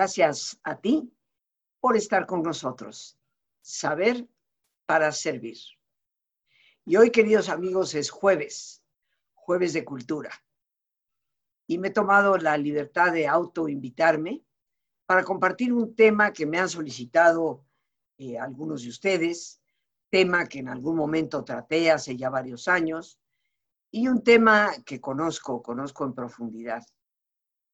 Gracias a ti por estar con nosotros. Saber para servir. Y hoy, queridos amigos, es jueves, jueves de cultura. Y me he tomado la libertad de autoinvitarme para compartir un tema que me han solicitado eh, algunos de ustedes, tema que en algún momento traté hace ya varios años, y un tema que conozco, conozco en profundidad.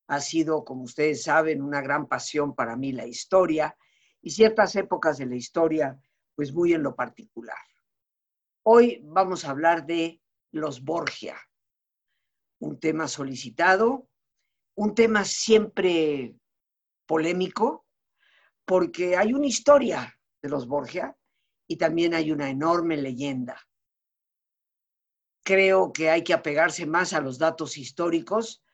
Ha sido, como ustedes saben, una gran pasión para mí la historia y ciertas épocas de la historia, pues muy en lo particular. Hoy vamos a hablar de los Borgia, un tema solicitado, un tema siempre polémico, porque hay una historia de los Borgia y también hay una enorme leyenda. Creo que hay que apegarse más a los datos históricos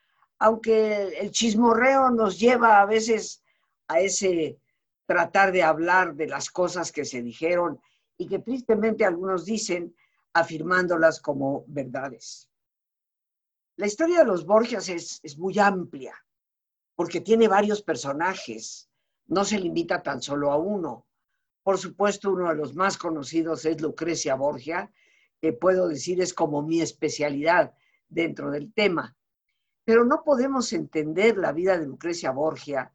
aunque el chismorreo nos lleva a veces a ese tratar de hablar de las cosas que se dijeron y que tristemente algunos dicen afirmándolas como verdades. La historia de los Borgias es, es muy amplia porque tiene varios personajes, no se limita tan solo a uno. Por supuesto, uno de los más conocidos es Lucrecia Borgia, que puedo decir es como mi especialidad dentro del tema. Pero no podemos entender la vida de Lucrecia Borgia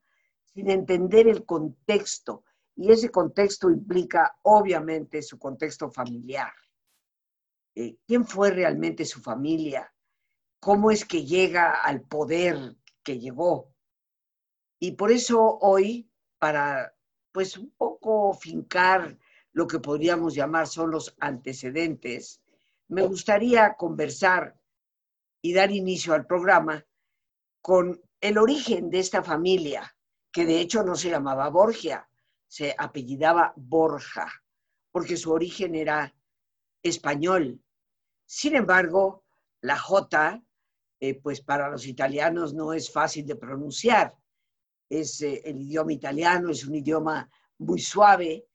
sin entender el contexto, y ese contexto implica obviamente su contexto familiar. Eh, ¿Quién fue realmente su familia? ¿Cómo es que llega al poder que llegó? Y por eso hoy, para pues un poco fincar lo que podríamos llamar son los antecedentes, me gustaría conversar y dar inicio al programa con el origen de esta familia, que de hecho no se llamaba Borgia, se apellidaba Borja, porque su origen era español. Sin embargo, la J, eh, pues para los italianos no es fácil de pronunciar. Es eh, el idioma italiano, es un idioma muy suave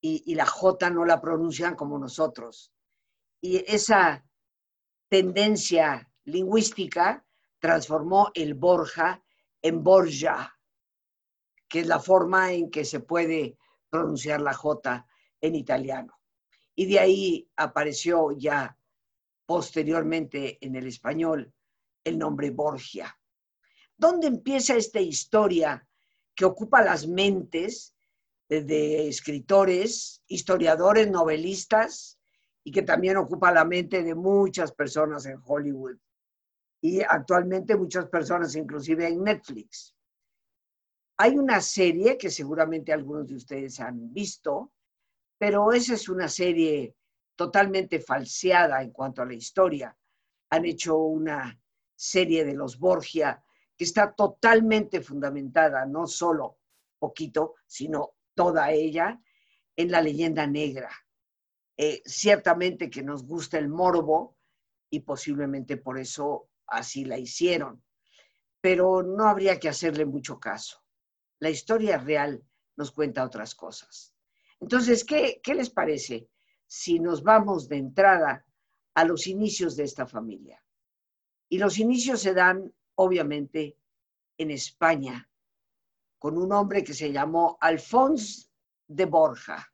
y, y la J no la pronuncian como nosotros. Y esa tendencia lingüística transformó el Borja en Borja, que es la forma en que se puede pronunciar la J en italiano. Y de ahí apareció ya posteriormente en el español el nombre Borgia. ¿Dónde empieza esta historia que ocupa las mentes de escritores, historiadores, novelistas y que también ocupa la mente de muchas personas en Hollywood y actualmente muchas personas, inclusive en Netflix. Hay una serie que seguramente algunos de ustedes han visto, pero esa es una serie totalmente falseada en cuanto a la historia. Han hecho una serie de los Borgia que está totalmente fundamentada, no solo poquito, sino toda ella, en la leyenda negra. Eh, ciertamente que nos gusta el morbo y posiblemente por eso así la hicieron, pero no habría que hacerle mucho caso. La historia real nos cuenta otras cosas. Entonces, ¿qué, qué les parece si nos vamos de entrada a los inicios de esta familia? Y los inicios se dan, obviamente, en España, con un hombre que se llamó Alfonso de Borja.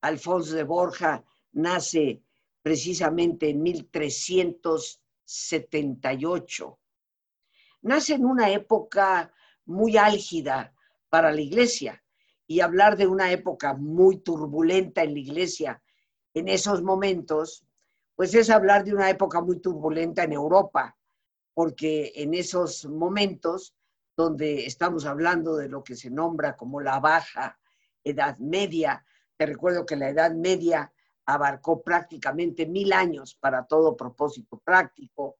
Alfonso de Borja nace precisamente en 1300 78. Nace en una época muy álgida para la iglesia y hablar de una época muy turbulenta en la iglesia en esos momentos, pues es hablar de una época muy turbulenta en Europa, porque en esos momentos donde estamos hablando de lo que se nombra como la baja Edad Media, te recuerdo que la Edad Media abarcó prácticamente mil años para todo propósito práctico,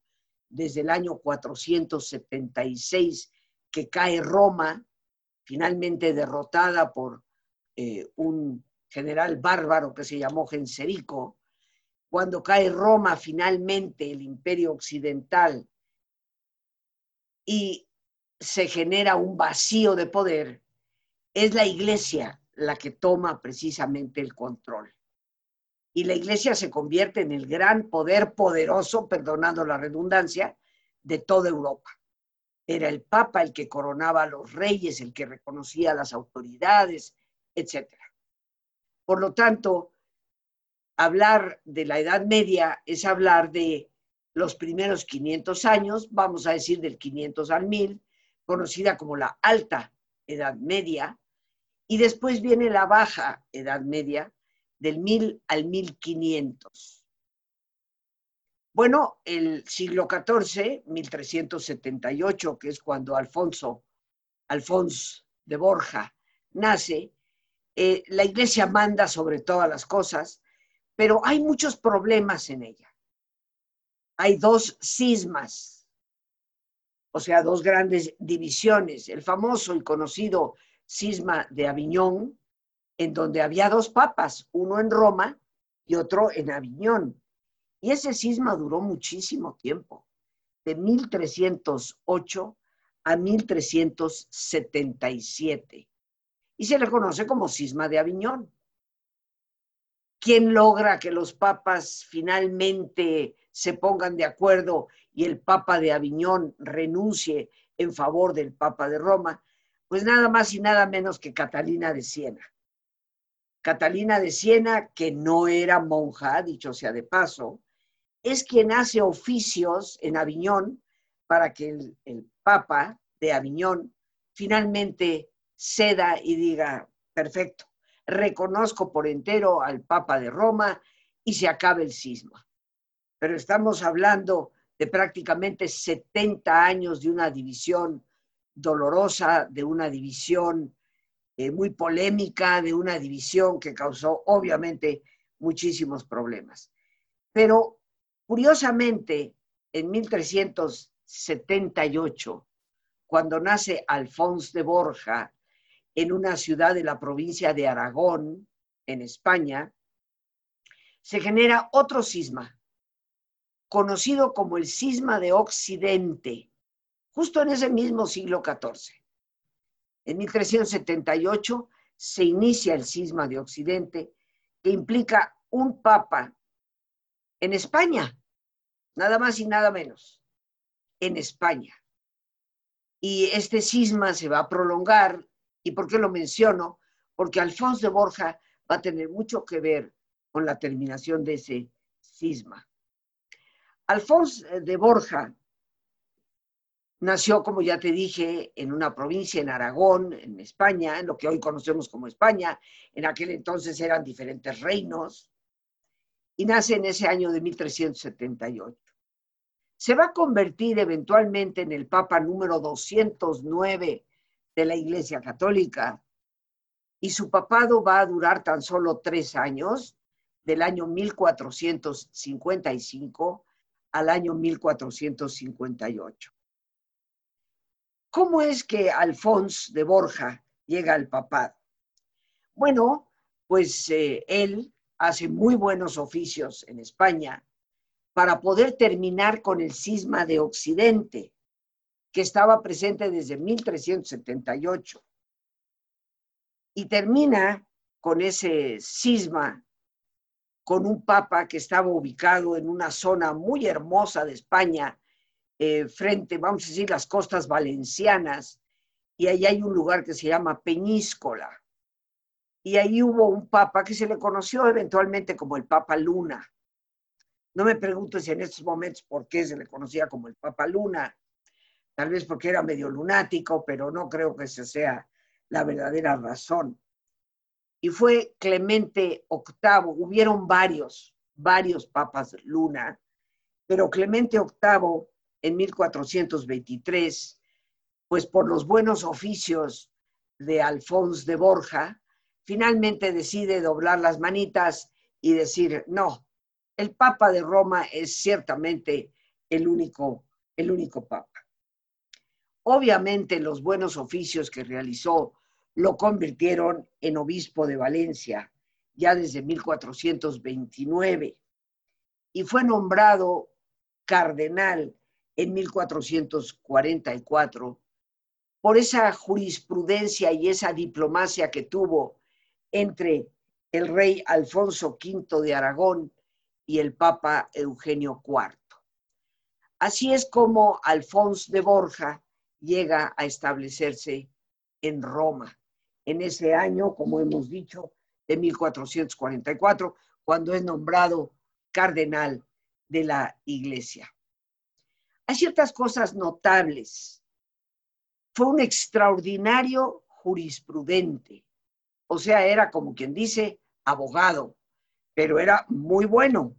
desde el año 476 que cae Roma, finalmente derrotada por eh, un general bárbaro que se llamó Genserico, cuando cae Roma finalmente el imperio occidental y se genera un vacío de poder, es la iglesia la que toma precisamente el control y la iglesia se convierte en el gran poder poderoso, perdonando la redundancia, de toda Europa. era el Papa el que coronaba a los reyes, el que reconocía a las autoridades, etc. Por lo tanto, hablar de la Edad Media es hablar de los primeros 500 años, vamos a decir del 500 al 1000, conocida como la Alta Edad Media, y después viene la Baja Edad Media, del 1000 al 1500. Bueno, el siglo XIV, 1378, que es cuando Alfonso, Alfonso de Borja nace, eh, la iglesia manda sobre todas las cosas, pero hay muchos problemas en ella. Hay dos cismas, o sea, dos grandes divisiones. El famoso y conocido cisma de Aviñón, en donde había dos papas, uno en Roma y otro en Aviñón. Y ese cisma duró muchísimo tiempo, de 1308 a 1377. Y se le conoce como cisma de Aviñón. ¿Quién logra que los papas finalmente se pongan de acuerdo y el papa de Aviñón renuncie en favor del papa de Roma? Pues nada más y nada menos que Catalina de Siena. Catalina de Siena, que no era monja, dicho sea de paso, es quien hace oficios en Aviñón para que el, Papa de Aviñón finalmente ceda y diga, perfecto, reconozco por entero al Papa de Roma y se acabe el cisma. Pero estamos hablando de prácticamente 70 años de una división dolorosa, de una división eh, muy polémica, de una división que causó obviamente muchísimos problemas. Pero Curiosamente, en 1378, cuando nace Alfonso de Borja en una ciudad de la provincia de Aragón, en España, se genera otro cisma, conocido como el cisma de Occidente, justo en ese mismo siglo XIV. En 1378 se inicia el cisma de Occidente, que implica un papa en España, nada más y nada menos, en España. Y este cisma se va a prolongar. ¿Y por qué lo menciono? Porque Alfonso de Borja va a tener mucho que ver con la terminación de ese cisma. Alfonso de Borja nació, como ya te dije, en una provincia en Aragón, en España, en lo que hoy conocemos como España. En aquel entonces eran diferentes reinos y nace en ese año de 1378. Se va a convertir eventualmente en el Papa número 209 de la Iglesia Católica y su papado va a durar tan solo tres años, del año 1455 al año 1458. ¿Cómo es que Alfonso de Borja llega al papado? Bueno, pues eh, él hace muy buenos oficios en España para poder terminar con el cisma de Occidente, que estaba presente desde 1378. Y termina con ese cisma, con un papa que estaba ubicado en una zona muy hermosa de España, eh, frente, vamos a decir, las costas valencianas, y ahí hay un lugar que se llama Peñíscola y ahí hubo un papa que se le conoció eventualmente como el Papa Luna. No me pregunto si en estos momentos por qué se le conocía como el Papa Luna, tal vez porque era medio lunático, pero no creo que esa sea la verdadera razón. Y fue Clemente VIII, hubieron varios, varios papas Luna, pero Clemente VIII en 1423, pues por los buenos oficios de Alfonso de Borja, finalmente decide doblar las manitas y decir, no, el Papa de Roma es ciertamente el único, el único Papa. Obviamente los buenos oficios que realizó lo convirtieron en obispo de Valencia ya desde 1429 y fue nombrado cardenal en 1444 por esa jurisprudencia y esa diplomacia que tuvo entre el rey Alfonso V de Aragón y el Papa Eugenio IV. Así es como Alfonso de Borja llega a establecerse en Roma, en ese año, como hemos dicho, de 1444, cuando es nombrado cardenal de la iglesia. Hay ciertas cosas notables. Fue un extraordinario jurisprudente, o sea, era como quien dice abogado, pero era muy bueno.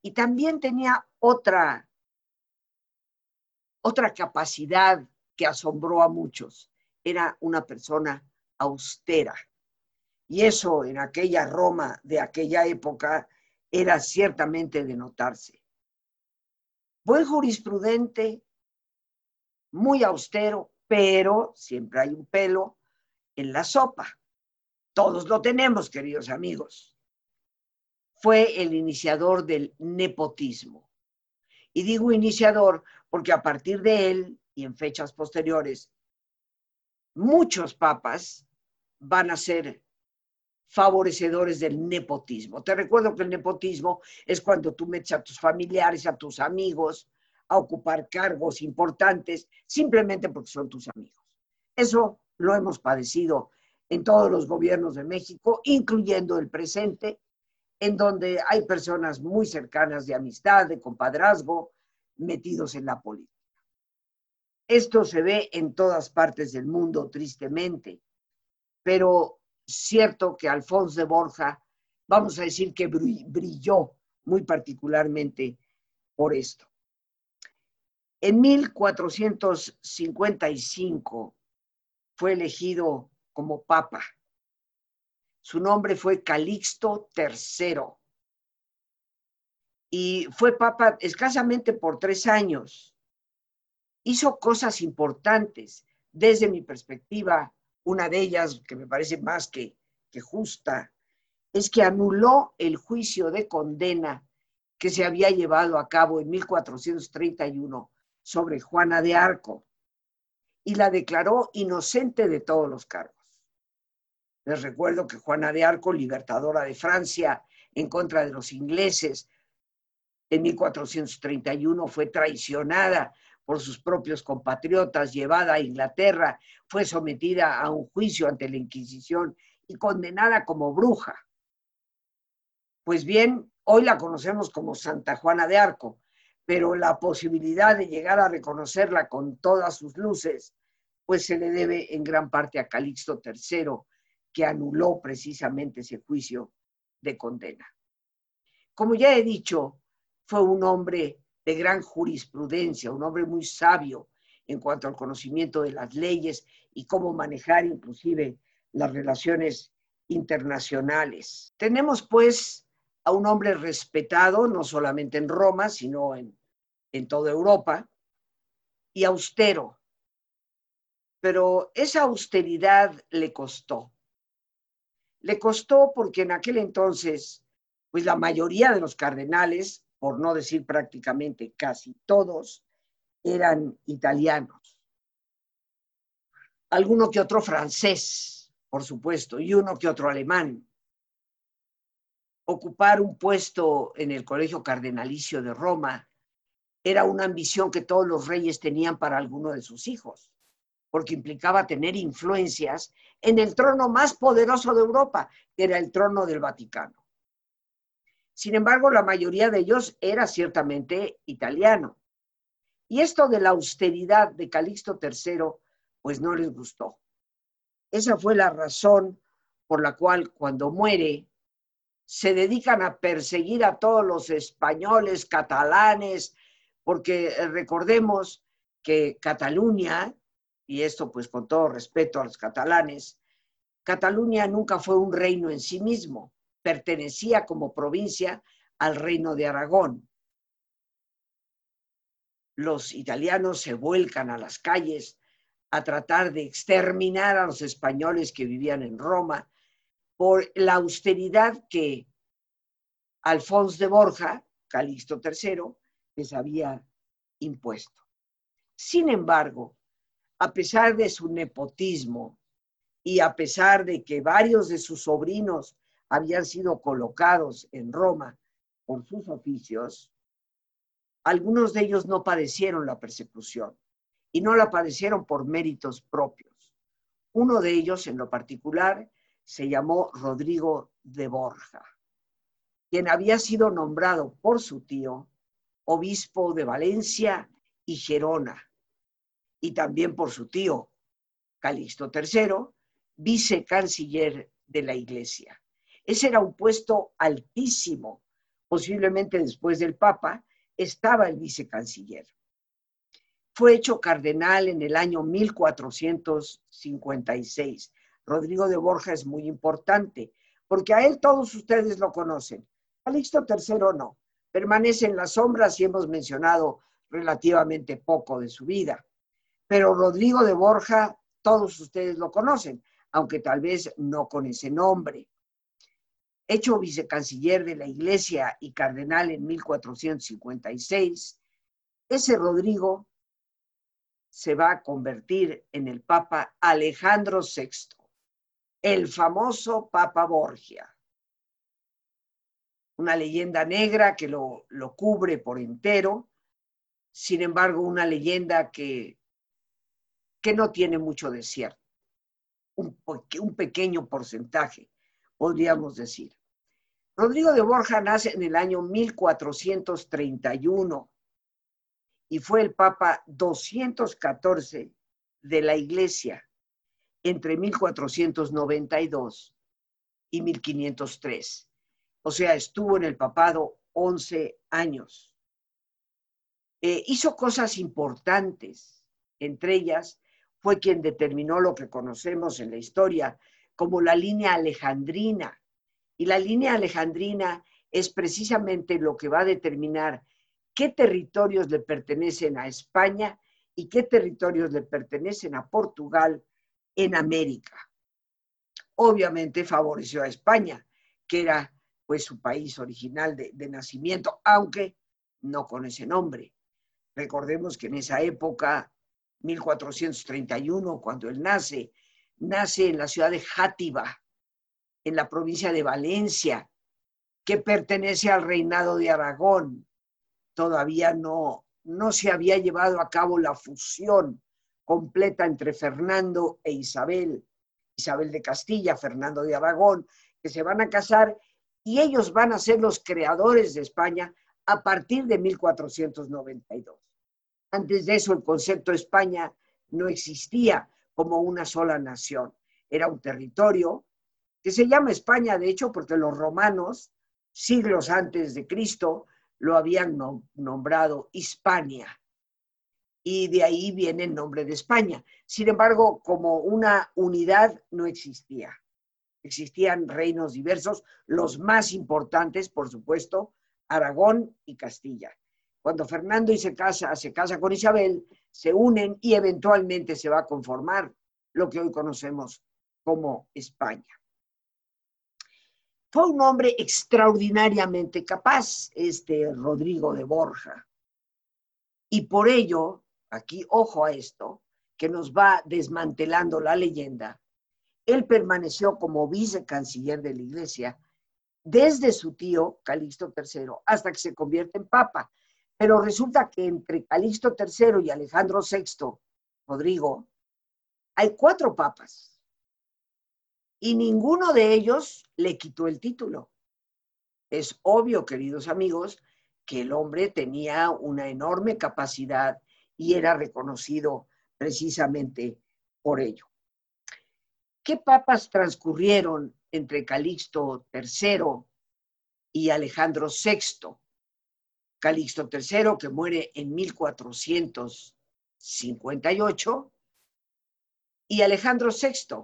Y también tenía otra, otra capacidad que asombró a muchos. Era una persona austera. Y eso en aquella Roma de aquella época era ciertamente de notarse. Buen jurisprudente, muy austero, pero siempre hay un pelo en la sopa. Todos lo tenemos, queridos amigos. Fue el iniciador del nepotismo. Y digo iniciador porque a partir de él y en fechas posteriores, muchos papas van a ser favorecedores del nepotismo. Te recuerdo que el nepotismo es cuando tú metes a tus familiares, a tus amigos, a ocupar cargos importantes simplemente porque son tus amigos. Eso lo hemos padecido en todos los gobiernos de México, incluyendo el presente, en donde hay personas muy cercanas de amistad, de compadrazgo, metidos en la política. Esto se ve en todas partes del mundo, tristemente, pero cierto que Alfonso de Borja, vamos a decir que brilló muy particularmente por esto. En 1455 fue elegido como papa. Su nombre fue Calixto III y fue papa escasamente por tres años. Hizo cosas importantes desde mi perspectiva una de ellas, que me parece más que, justa, es que anuló el juicio de condena que se había llevado a cabo en 1431 sobre Juana de Arco y la declaró inocente de todos los cargos. Les recuerdo que Juana de Arco, libertadora de Francia en contra de los ingleses, en 1431 fue traicionada por sus propios compatriotas, llevada a Inglaterra, fue sometida a un juicio ante la Inquisición y condenada como bruja. Pues bien, hoy la conocemos como Santa Juana de Arco, pero la posibilidad de llegar a reconocerla con todas sus luces, pues se le debe en gran parte a Calixto III, que anuló precisamente ese juicio de condena. Como ya he dicho, fue un hombre de gran jurisprudencia, un hombre muy sabio en cuanto al conocimiento de las leyes y cómo manejar inclusive las relaciones internacionales. Tenemos pues a un hombre respetado no solamente en Roma, sino en, en toda Europa, y austero. Pero esa austeridad le costó. Le costó porque en aquel entonces, pues la mayoría de los cardenales por no decir prácticamente casi todos, eran italianos. Alguno que otro francés, por supuesto, y uno que otro alemán. Ocupar un puesto en el Colegio Cardenalicio de Roma era una ambición que todos los reyes tenían para alguno de sus hijos, porque implicaba tener influencias en el trono más poderoso de Europa, que era el trono del Vaticano. Sin embargo, la mayoría de ellos era ciertamente italiano. Y esto de la austeridad de Calixto III, pues no les gustó. Esa fue la razón por la cual cuando muere se dedican a perseguir a todos los españoles, catalanes, porque eh, recordemos que Cataluña, y esto pues con todo respeto a los catalanes, Cataluña nunca fue un reino en sí mismo pertenecía como provincia al reino de Aragón. Los italianos se vuelcan a las calles a tratar de exterminar a los españoles que vivían en Roma por la austeridad que Alfonso de Borja, Calixto III, les había impuesto. Sin embargo, a pesar de su nepotismo y a pesar de que varios de sus sobrinos habían sido colocados en Roma por sus oficios, algunos de ellos no padecieron la persecución y no la padecieron por méritos propios. Uno de ellos, en lo particular, se llamó Rodrigo de Borja, quien había sido nombrado por su tío obispo de Valencia y Gerona, y también por su tío Calixto III, vicecanciller de la Iglesia. Ese era un puesto altísimo. Posiblemente después del Papa estaba el vicecanciller. Fue hecho cardenal en el año 1456. Rodrigo de Borja es muy importante, porque a él todos ustedes lo conocen. Calixto III no. Permanece en las sombras y hemos mencionado relativamente poco de su vida. Pero Rodrigo de Borja, todos ustedes lo conocen, aunque tal vez no con ese nombre. Hecho vicecanciller de la Iglesia y cardenal en 1456, ese Rodrigo se va a convertir en el Papa Alejandro VI, el famoso Papa Borgia. Una leyenda negra que lo, lo cubre por entero, sin embargo, una leyenda que, que no tiene mucho de cierto, un, un pequeño porcentaje, podríamos decir. Rodrigo de Borja nace en el año 1431 y fue el Papa 214 de la Iglesia entre 1492 y 1503. O sea, estuvo en el papado 11 años. Eh, hizo cosas importantes, entre ellas fue quien determinó lo que conocemos en la historia como la línea alejandrina. Y la línea alejandrina es precisamente lo que va a determinar qué territorios le pertenecen a España y qué territorios le pertenecen a Portugal en América. Obviamente favoreció a España, que era pues su país original de, de nacimiento, aunque no con ese nombre. Recordemos que en esa época, 1431, cuando él nace, nace en la ciudad de Játiva, en la provincia de Valencia, que pertenece al reinado de Aragón todavía no, no se había llevado a cabo la fusión completa entre Fernando e Isabel, Isabel de Castilla, Fernando de Aragón, que se van a casar y ellos van a ser los creadores de España a partir de 1492. Antes de eso, el concepto España no existía como una sola nación. Era un territorio que se llama España, de hecho, porque los romanos, siglos antes de Cristo, lo habían nombrado Hispania. Y de ahí viene el nombre de España. Sin embargo, como una unidad no existía. Existían reinos diversos, los más importantes, por supuesto, Aragón y Castilla. Cuando Fernando se casa, se casa con Isabel, se unen y eventualmente se va a conformar lo que hoy conocemos como España. Fue un hombre extraordinariamente capaz, este Rodrigo de Borja. Y por ello, aquí ojo a esto, que nos va desmantelando la leyenda, él permaneció como vicecanciller de la iglesia desde su tío Calixto III hasta que se convierte en papa. Pero resulta que entre Calixto III y Alejandro VI, Rodrigo, hay cuatro papas y ninguno de ellos le quitó el título. Es obvio, queridos amigos, que el hombre tenía una enorme capacidad y era reconocido precisamente por ello. ¿Qué papas transcurrieron entre Calixto III y Alejandro VI? Calixto III, que muere en 1458, y Alejandro VI,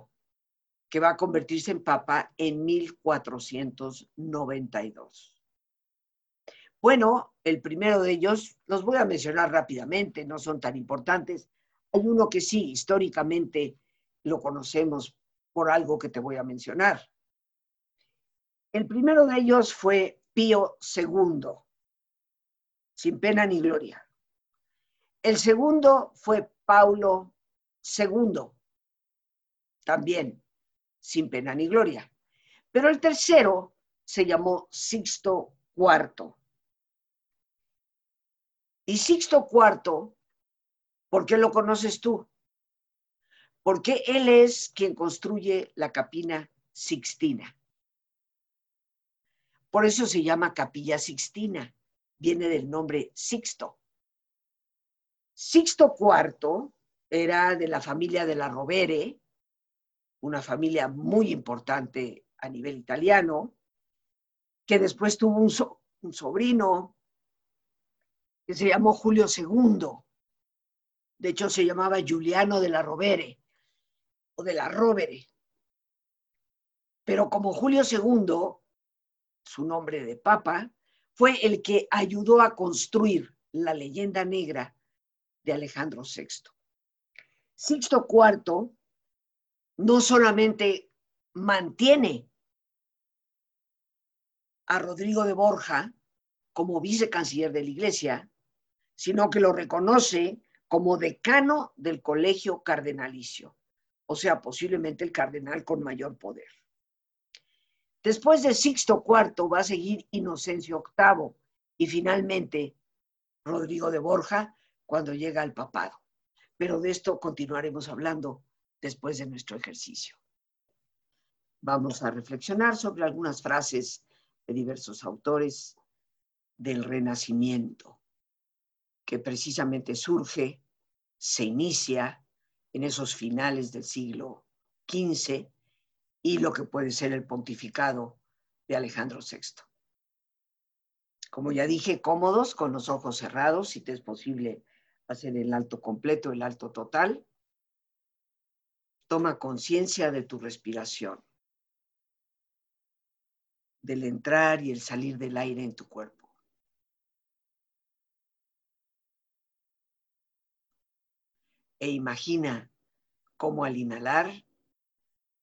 que va a convertirse en papa en 1492. Bueno, el primero de ellos, los voy a mencionar rápidamente, no son tan importantes. Hay uno que sí, históricamente lo conocemos por algo que te voy a mencionar. El primero de ellos fue Pío II, sin pena ni gloria. El segundo fue Paulo II, también sin pena ni gloria. Pero el tercero se llamó Sixto IV. Y Sixto IV ¿Por qué lo conoces tú? Porque él es quien construye la capina Sixtina. Por eso se llama Capilla Sixtina, viene del nombre Sixto. Sixto IV era de la familia de la Rovere, una familia muy importante a nivel italiano, que después tuvo un, sobrino que se llamó Julio II. De hecho, se llamaba Giuliano de la Rovere o de la Rovere. Pero como Julio II su nombre de papa, fue el que ayudó a construir la leyenda negra de Alejandro VI. Sixto IV no solamente mantiene a Rodrigo de Borja como vicecanciller de la Iglesia, sino que lo reconoce como decano del colegio cardenalicio, o sea, posiblemente el cardenal con mayor poder. Después de Sixto IV va a seguir Inocencio VIII y finalmente Rodrigo de Borja cuando llega al papado. Pero de esto continuaremos hablando después de nuestro ejercicio. Vamos a reflexionar sobre algunas frases de diversos autores del Renacimiento, que precisamente surge, se inicia en esos finales del siglo XV y lo que puede ser el pontificado de Alejandro VI. Como ya dije, cómodos, con los ojos cerrados, si te es posible hacer el alto completo, el alto total. Toma conciencia de tu respiración, del entrar y el salir del aire en tu cuerpo. E imagina cómo al inhalar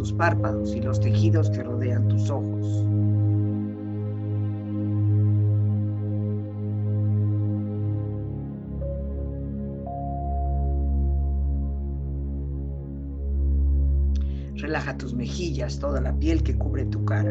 Tus párpados y los tejidos que rodean tus ojos. Relaja tus mejillas, toda la piel que cubre tu cara.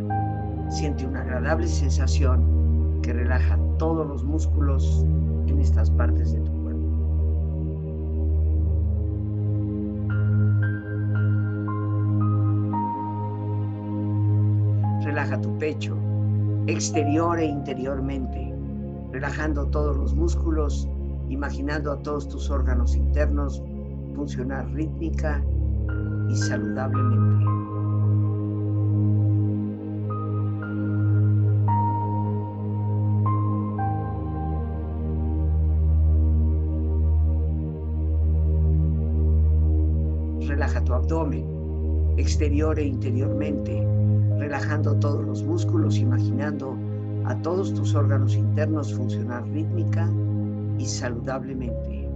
Siente una agradable sensación que relaja todos los músculos en estas partes de tu cuerpo. Relaja tu pecho, exterior e interiormente, relajando todos los músculos, imaginando a todos tus órganos internos funcionar rítmica y saludablemente. Exterior e interiormente, relajando todos los músculos, imaginando a todos tus órganos internos funcionar rítmica y saludablemente.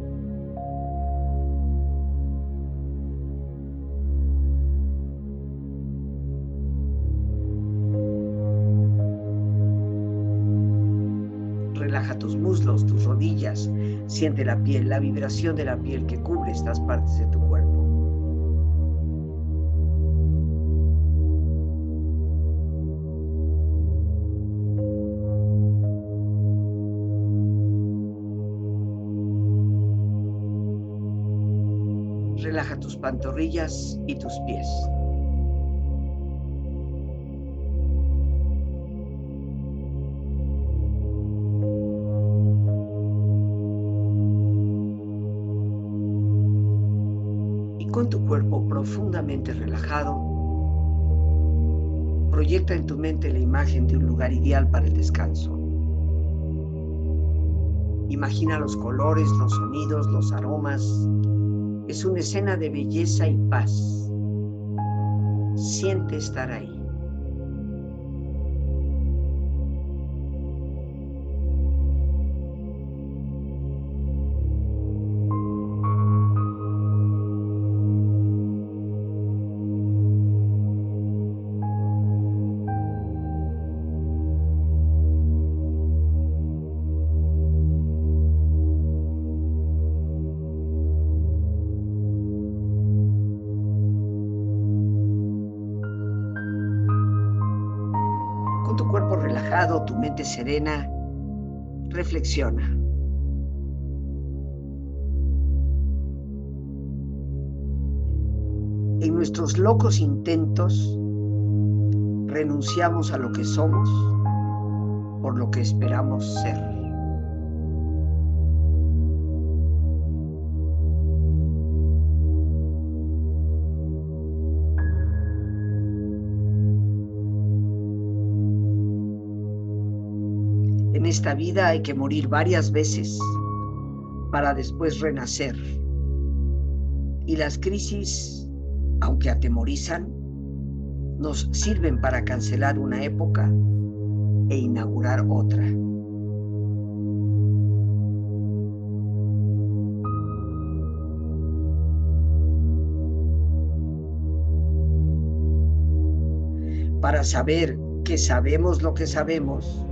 Relaja tus muslos, tus rodillas, siente la piel, la vibración de la piel que cubre estas partes de tu cuerpo. Pantorrillas y tus pies. Y con tu cuerpo profundamente relajado, proyecta en tu mente la imagen de un lugar ideal para el descanso. Imagina los colores, los sonidos, los aromas, es una escena de belleza y paz. Siente estar ahí. Tu mente serena, reflexiona. En nuestros locos intentos, renunciamos a lo que somos por lo que esperamos ser. Vida hay que morir varias veces para después renacer. Y las crisis, aunque atemorizan, nos sirven para cancelar una época e inaugurar otra. Para saber que sabemos lo que sabemos,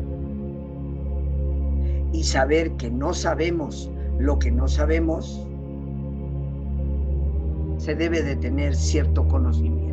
saber que no sabemos lo que no sabemos, se debe de tener cierto conocimiento.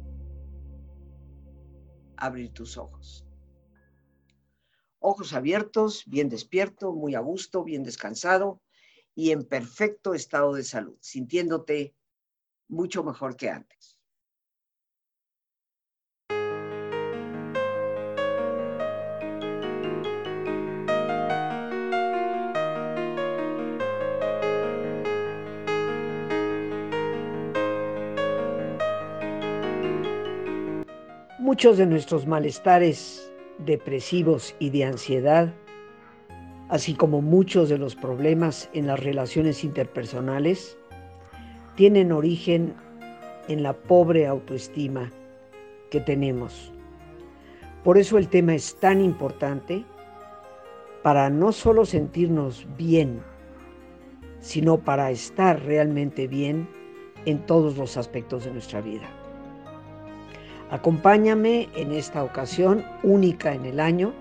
abrir tus ojos. Ojos abiertos, bien despierto, muy a gusto, bien descansado y en perfecto estado de salud, sintiéndote mucho mejor que antes. Muchos de nuestros malestares depresivos y de ansiedad, así como muchos de los problemas en las relaciones interpersonales, tienen origen en la pobre autoestima que tenemos. Por eso el tema es tan importante para no solo sentirnos bien, sino para estar realmente bien en todos los aspectos de nuestra vida. Acompáñame en esta ocasión única en el año,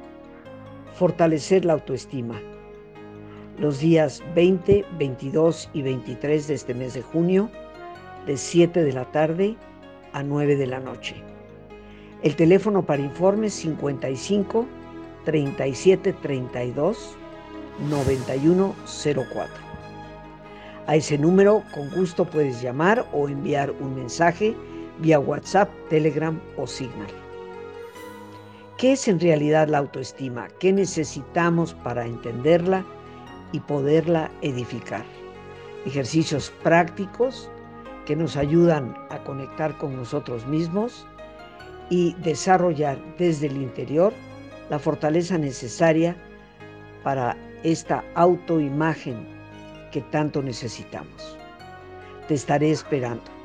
fortalecer la autoestima. Los días 20, 22 y 23 de este mes de junio, de 7 de la tarde a 9 de la noche. El teléfono para informes 55 37 32 9104. A ese número con gusto puedes llamar o enviar un mensaje vía WhatsApp, Telegram o Signal. ¿Qué es en realidad la autoestima? ¿Qué necesitamos para entenderla y poderla edificar? Ejercicios prácticos que nos ayudan a conectar con nosotros mismos y desarrollar desde el interior la fortaleza necesaria para esta autoimagen que tanto necesitamos. Te estaré esperando.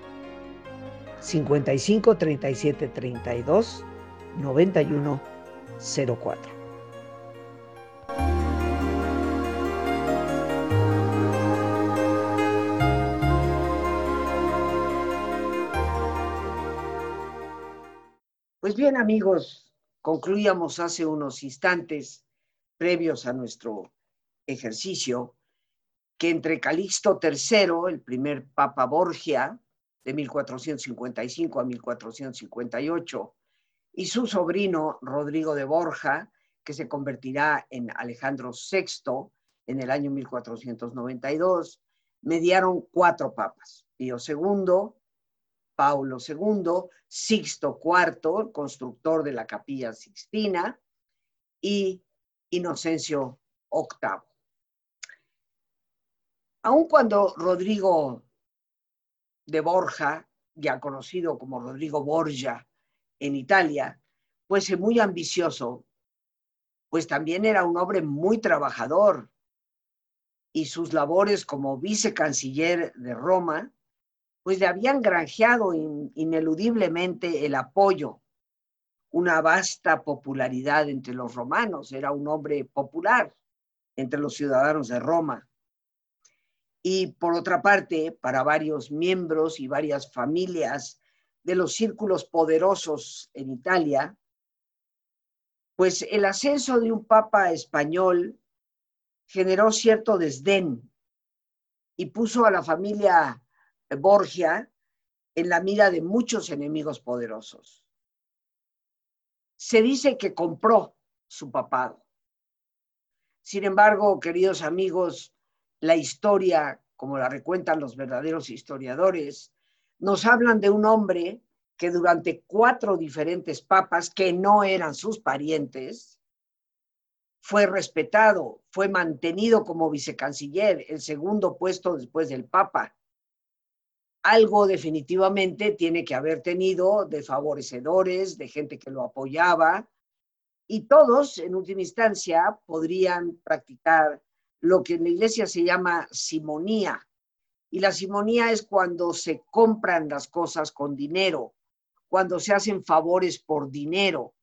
55 37 32 91 04. Pues bien, amigos, concluíamos hace unos instantes previos a nuestro ejercicio que entre Calixto III, el primer Papa Borgia, de 1455 a 1458, y su sobrino Rodrigo de Borja, que se convertirá en Alejandro VI en el año 1492, mediaron cuatro papas, Pío II, Paulo II, Sixto IV, constructor de la capilla Sixtina, y Inocencio VIII. Aun cuando Rodrigo de Borja, ya conocido como Rodrigo Borgia en Italia, fuese muy ambicioso, pues también era un hombre muy trabajador y sus labores como vicecanciller de Roma, pues le habían granjeado ineludiblemente el apoyo, una vasta popularidad entre los romanos, era un hombre popular entre los ciudadanos de Roma. Y por otra parte, para varios miembros y varias familias de los círculos poderosos en Italia, pues el ascenso de un papa español generó cierto desdén y puso a la familia Borgia en la mira de muchos enemigos poderosos. Se dice que compró su papado. Sin embargo, queridos amigos, la historia, como la recuentan los verdaderos historiadores, nos hablan de un hombre que durante cuatro diferentes papas, que no eran sus parientes, fue respetado, fue mantenido como vicecanciller, el segundo puesto después del papa. Algo definitivamente tiene que haber tenido de favorecedores, de gente que lo apoyaba, y todos, en última instancia, podrían practicar lo que en la iglesia se llama simonía. Y la simonía es cuando se compran las cosas con dinero, cuando se hacen favores por dinero.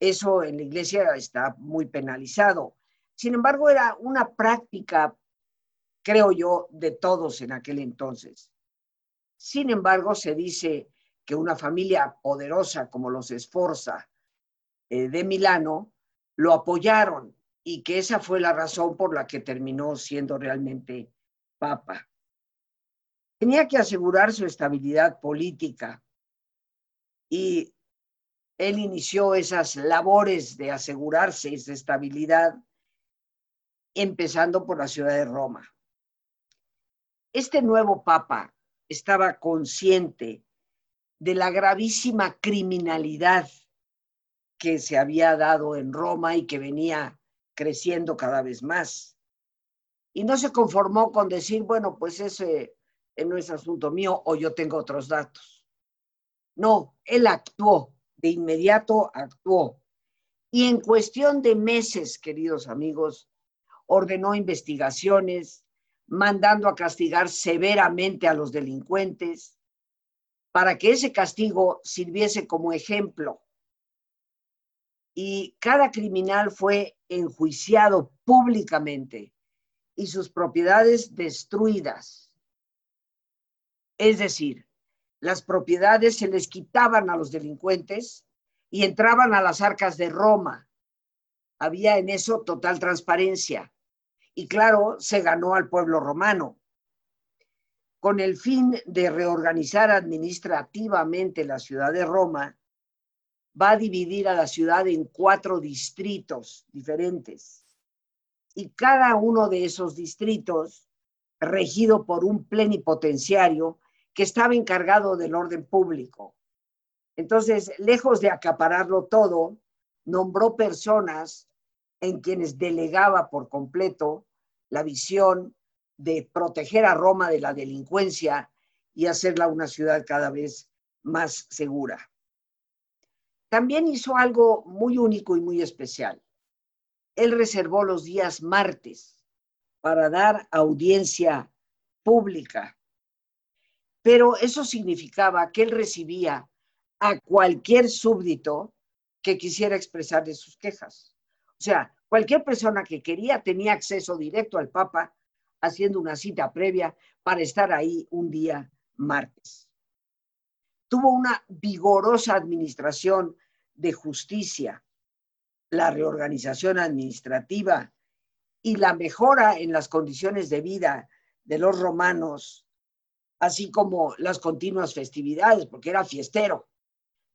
Eso en la iglesia está muy penalizado. Sin embargo, era una práctica, creo yo, de todos en aquel entonces. Sin embargo, se dice que una familia poderosa como los Esforza eh, de Milano lo apoyaron y que esa fue la razón por la que terminó siendo realmente papa. Tenía que asegurar su estabilidad política y él inició esas labores de asegurarse esa estabilidad empezando por la ciudad de Roma. Este nuevo papa estaba consciente de la gravísima criminalidad que se había dado en Roma y que venía creciendo cada vez más. Y no se conformó con decir, bueno, pues ese no es asunto mío o yo tengo otros datos. No, él actuó, de inmediato actuó. Y en cuestión de meses, queridos amigos, ordenó investigaciones, mandando a castigar severamente a los delincuentes, para que ese castigo sirviese como ejemplo y cada criminal fue enjuiciado públicamente y sus propiedades destruidas. Es decir, las propiedades se les quitaban a los delincuentes y entraban a las arcas de Roma. Había en eso total transparencia. Y claro, se ganó al pueblo romano. Con el fin de reorganizar administrativamente la ciudad de Roma, va a dividir a la ciudad en cuatro distritos diferentes. Y cada uno de esos distritos, regido por un plenipotenciario que estaba encargado del orden público. Entonces, lejos de acapararlo todo, nombró personas en quienes delegaba por completo la visión de proteger a Roma de la delincuencia y hacerla una ciudad cada vez más segura. También hizo algo muy único y muy especial. Él reservó los días martes para dar audiencia pública, pero eso significaba que él recibía a cualquier súbdito que quisiera expresarle sus quejas. O sea, cualquier persona que quería tenía acceso directo al Papa haciendo una cita previa para estar ahí un día martes. Tuvo una vigorosa administración de justicia, la reorganización administrativa y la mejora en las condiciones de vida de los romanos, así como las continuas festividades, porque era fiestero.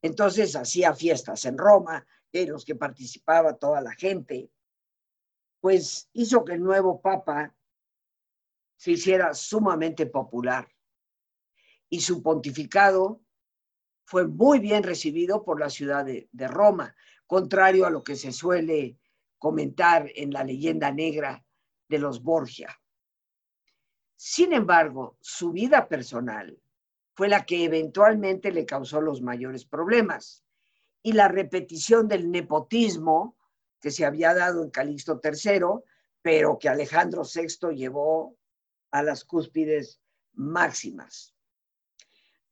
Entonces hacía fiestas en Roma, en los que participaba toda la gente, pues hizo que el nuevo papa se hiciera sumamente popular. Y su pontificado fue muy bien recibido por la ciudad de, Roma, contrario a lo que se suele comentar en la leyenda negra de los Borgia. Sin embargo, su vida personal fue la que eventualmente le causó los mayores problemas y la repetición del nepotismo que se había dado en Calixto III, pero que Alejandro VI llevó a las cúspides máximas.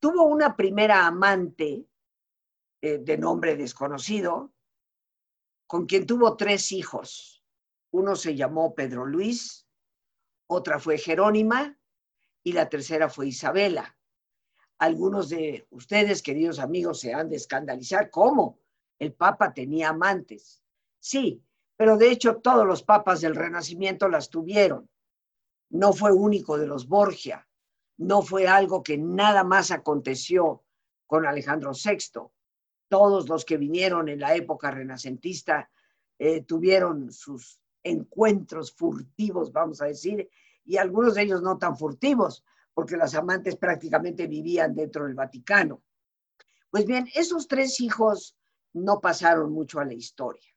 Tuvo una primera amante eh, de nombre desconocido, con quien tuvo tres hijos. Uno se llamó Pedro Luis, otra fue Jerónima y la tercera fue Isabela. Algunos de ustedes, queridos amigos, se han de escandalizar. ¿Cómo? El Papa tenía amantes. Sí, pero de hecho todos los papas del Renacimiento las tuvieron. No fue único de los Borgia no fue algo que nada más aconteció con Alejandro VI. Todos los que vinieron en la época renacentista eh, tuvieron sus encuentros furtivos, vamos a decir, y algunos de ellos no tan furtivos, porque las amantes prácticamente vivían dentro del Vaticano. Pues bien, esos tres hijos no pasaron mucho a la historia.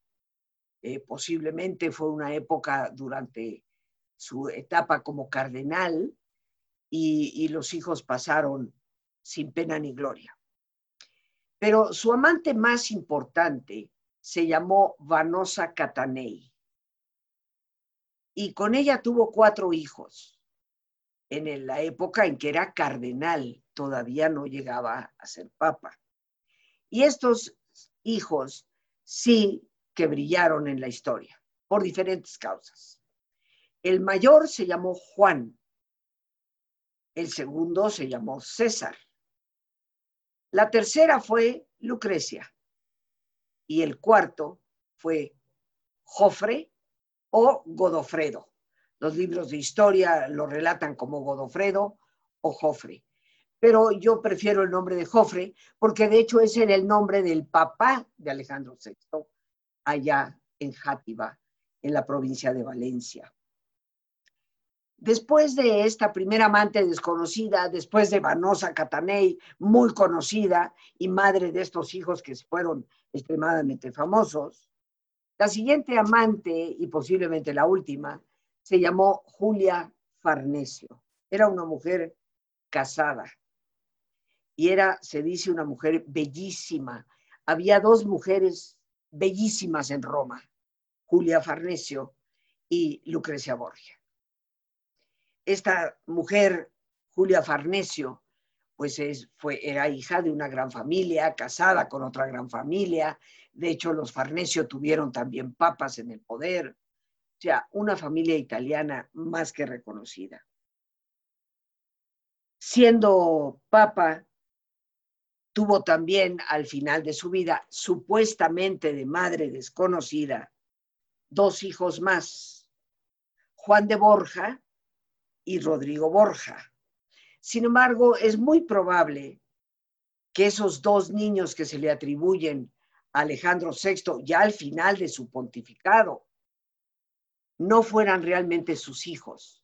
Eh, posiblemente fue una época durante su etapa como cardenal, y, los hijos pasaron sin pena ni gloria. Pero su amante más importante se llamó Vanosa Catanei y con ella tuvo cuatro hijos en la época en que era cardenal, todavía no llegaba a ser papa. Y estos hijos sí que brillaron en la historia por diferentes causas. El mayor se llamó Juan el segundo se llamó César. La tercera fue Lucrecia. Y el cuarto fue Jofre o Godofredo. Los libros de historia lo relatan como Godofredo o Jofre. Pero yo prefiero el nombre de Jofre porque de hecho es el nombre del papá de Alejandro VI, allá en Játiva, en la provincia de Valencia. Después de esta primera amante desconocida, después de Vanosa Catanei, muy conocida y madre de estos hijos que fueron extremadamente famosos, la siguiente amante y posiblemente la última se llamó Julia Farnesio. Era una mujer casada y era, se dice, una mujer bellísima. Había dos mujeres bellísimas en Roma, Julia Farnesio y Lucrecia Borgia esta mujer, Julia Farnesio, pues fue, era hija de una gran familia, casada con otra gran familia. De hecho, los Farnesio tuvieron también papas en el poder. O sea, una familia italiana más que reconocida. Siendo papa, Tuvo también al final de su vida, supuestamente de madre desconocida, dos hijos más, Juan de Borja y Rodrigo Borja. Sin embargo, es muy probable que esos dos niños que se le atribuyen a Alejandro VI ya al final de su pontificado no fueran realmente sus hijos,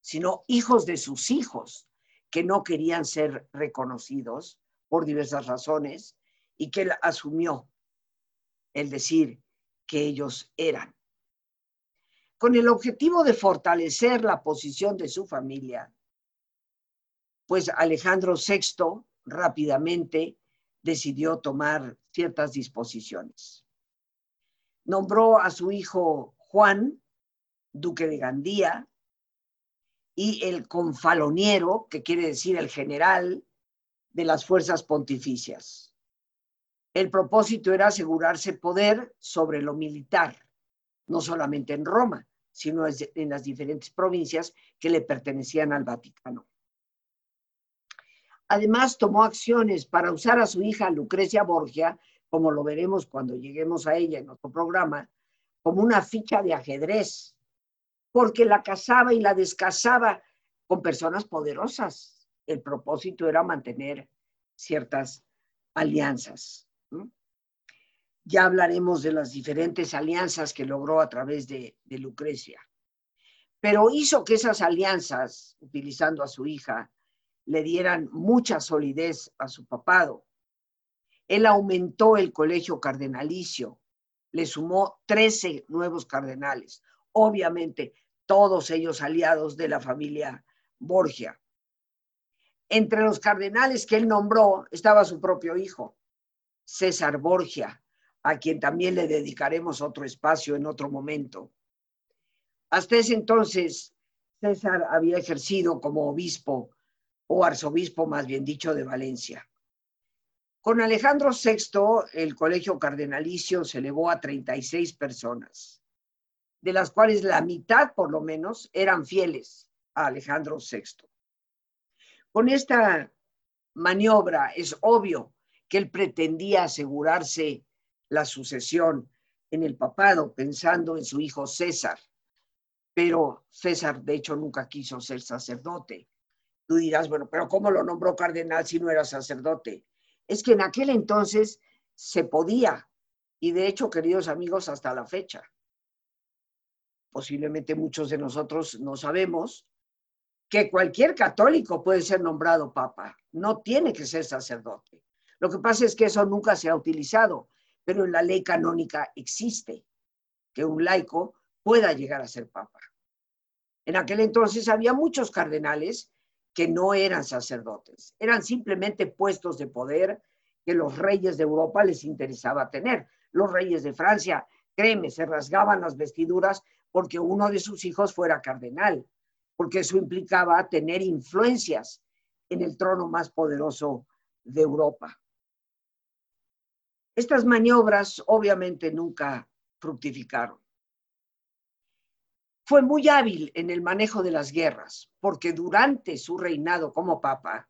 sino hijos de sus hijos que no querían ser reconocidos por diversas razones y que él asumió el decir que ellos eran. Con el objetivo de fortalecer la posición de su familia, pues Alejandro VI rápidamente decidió tomar ciertas disposiciones. Nombró a su hijo Juan, duque de Gandía, y el confaloniero, que quiere decir el general de las fuerzas pontificias. El propósito era asegurarse poder sobre lo militar, no solamente en Roma, sino en las diferentes provincias que le pertenecían al Vaticano. Además, tomó acciones para usar a su hija Lucrecia Borgia, como lo veremos cuando lleguemos a ella en otro programa, como una ficha de ajedrez, porque la casaba y la descasaba con personas poderosas. El propósito era mantener ciertas alianzas. Ya hablaremos de las diferentes alianzas que logró a través de, de Lucrecia. Pero hizo que esas alianzas, utilizando a su hija, le dieran mucha solidez a su papado. Él aumentó el colegio cardenalicio, le sumó 13 nuevos cardenales, obviamente todos ellos aliados de la familia Borgia. Entre los cardenales que él nombró estaba su propio hijo, César Borgia, a quien también le dedicaremos otro espacio en otro momento. Hasta ese entonces, César había ejercido como obispo o arzobispo, más bien dicho, de Valencia. Con Alejandro VI, el colegio cardenalicio se elevó a 36 personas, de las cuales la mitad, por lo menos, eran fieles a Alejandro VI. Con esta maniobra es obvio que él pretendía asegurarse la sucesión en el papado pensando en su hijo César, pero César de hecho nunca quiso ser sacerdote Tú dirás, bueno, pero ¿cómo lo nombró cardenal si no era sacerdote? Es que en aquel entonces se podía, y de hecho, queridos amigos, hasta la fecha. Posiblemente muchos de nosotros no sabemos que cualquier católico puede ser nombrado papa, no tiene que ser sacerdote. Lo que pasa es que eso nunca se ha utilizado, pero en la ley canónica existe que un laico pueda llegar a ser papa. En aquel entonces había muchos cardenales que no eran sacerdotes, eran simplemente puestos de poder que los reyes de Europa les interesaba tener. Los reyes de Francia, créeme, se rasgaban las vestiduras porque uno de sus hijos fuera cardenal, porque eso implicaba tener influencias en el trono más poderoso de Europa. Estas maniobras obviamente nunca fructificaron. Fue muy hábil en el manejo de las guerras, porque durante su reinado como papa,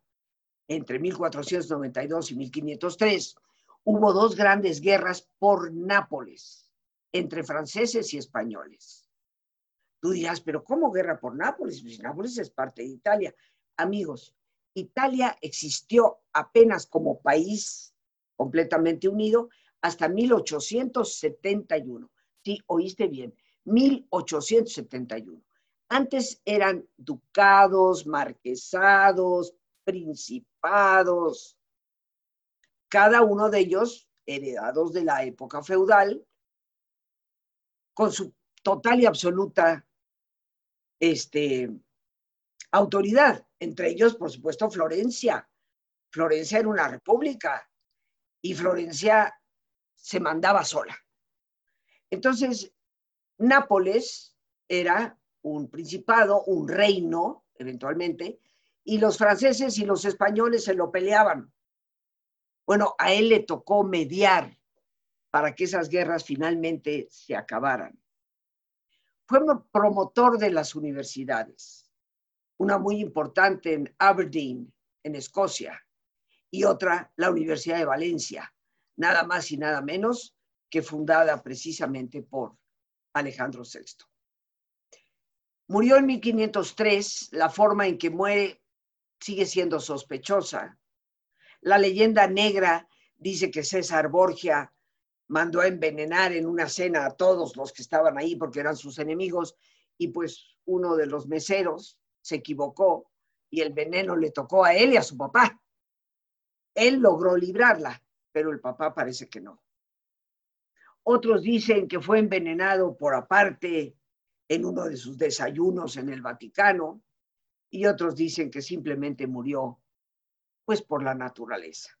entre 1492 y 1503, hubo dos grandes guerras por Nápoles, entre franceses y españoles. Tú dirás, pero ¿cómo guerra por Nápoles? Pues Nápoles es parte de Italia. Amigos, Italia existió apenas como país completamente unido hasta 1871. Sí, oíste bien, 1871. Antes eran ducados, marquesados, principados, cada uno de ellos heredados de la época feudal, con su total y absoluta este, autoridad. Entre ellos, por supuesto, Florencia. Florencia era una república y Florencia se mandaba sola. Entonces, Nápoles era un principado, un reino, eventualmente, y los franceses y los españoles se lo peleaban. Bueno, a él le tocó mediar para que esas guerras finalmente se acabaran. Fue promotor de las universidades, una muy importante en Aberdeen, en Escocia, y otra la Universidad de Valencia, nada más y nada menos que fundada precisamente por Alejandro VI. Murió en 1503, la forma en que muere sigue siendo sospechosa. La leyenda negra dice que César Borgia mandó a envenenar en una cena a todos los que estaban ahí porque eran sus enemigos y pues uno de los meseros se equivocó y el veneno le tocó a él y a su papá. Él logró librarla, pero el papá parece que no. Otros dicen que fue envenenado por aparte en uno de sus desayunos en el Vaticano y otros dicen que simplemente murió pues por la naturaleza.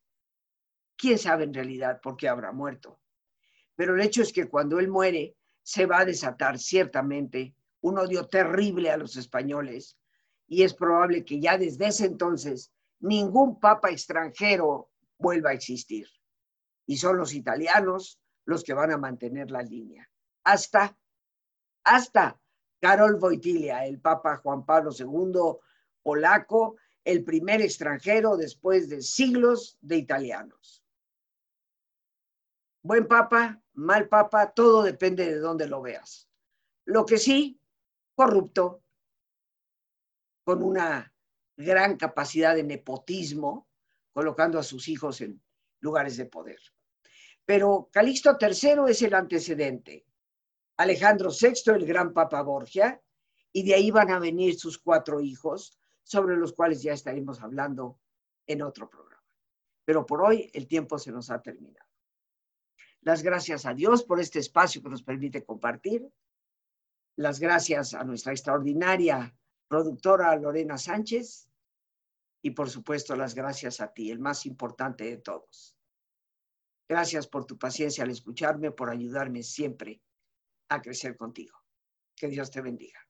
¿Quién sabe en realidad por qué habrá muerto? Pero el hecho es que cuando él muere se va a desatar ciertamente un odio terrible a los españoles y es probable que ya desde ese entonces ningún papa extranjero vuelva a existir. Y son los italianos los que van a mantener la línea. Hasta, hasta Carol Wojtyla, el papa Juan Pablo II polaco, el primer extranjero después de siglos de italianos. Buen papa, mal papa, todo depende de dónde lo veas. Lo que sí, corrupto, con una gran capacidad de nepotismo, colocando a sus hijos en lugares de poder. Pero Calixto III es el antecedente. Alejandro VI, el gran Papa Borgia, y de ahí van a venir sus cuatro hijos, sobre los cuales ya estaremos hablando en otro programa. Pero por hoy el tiempo se nos ha terminado. Las gracias a Dios por este espacio que nos permite compartir. Las gracias a nuestra extraordinaria productora Lorena Sánchez y por supuesto las gracias a ti, el más importante de todos. Gracias por tu paciencia al escucharme, por ayudarme siempre a crecer contigo. Que Dios te bendiga.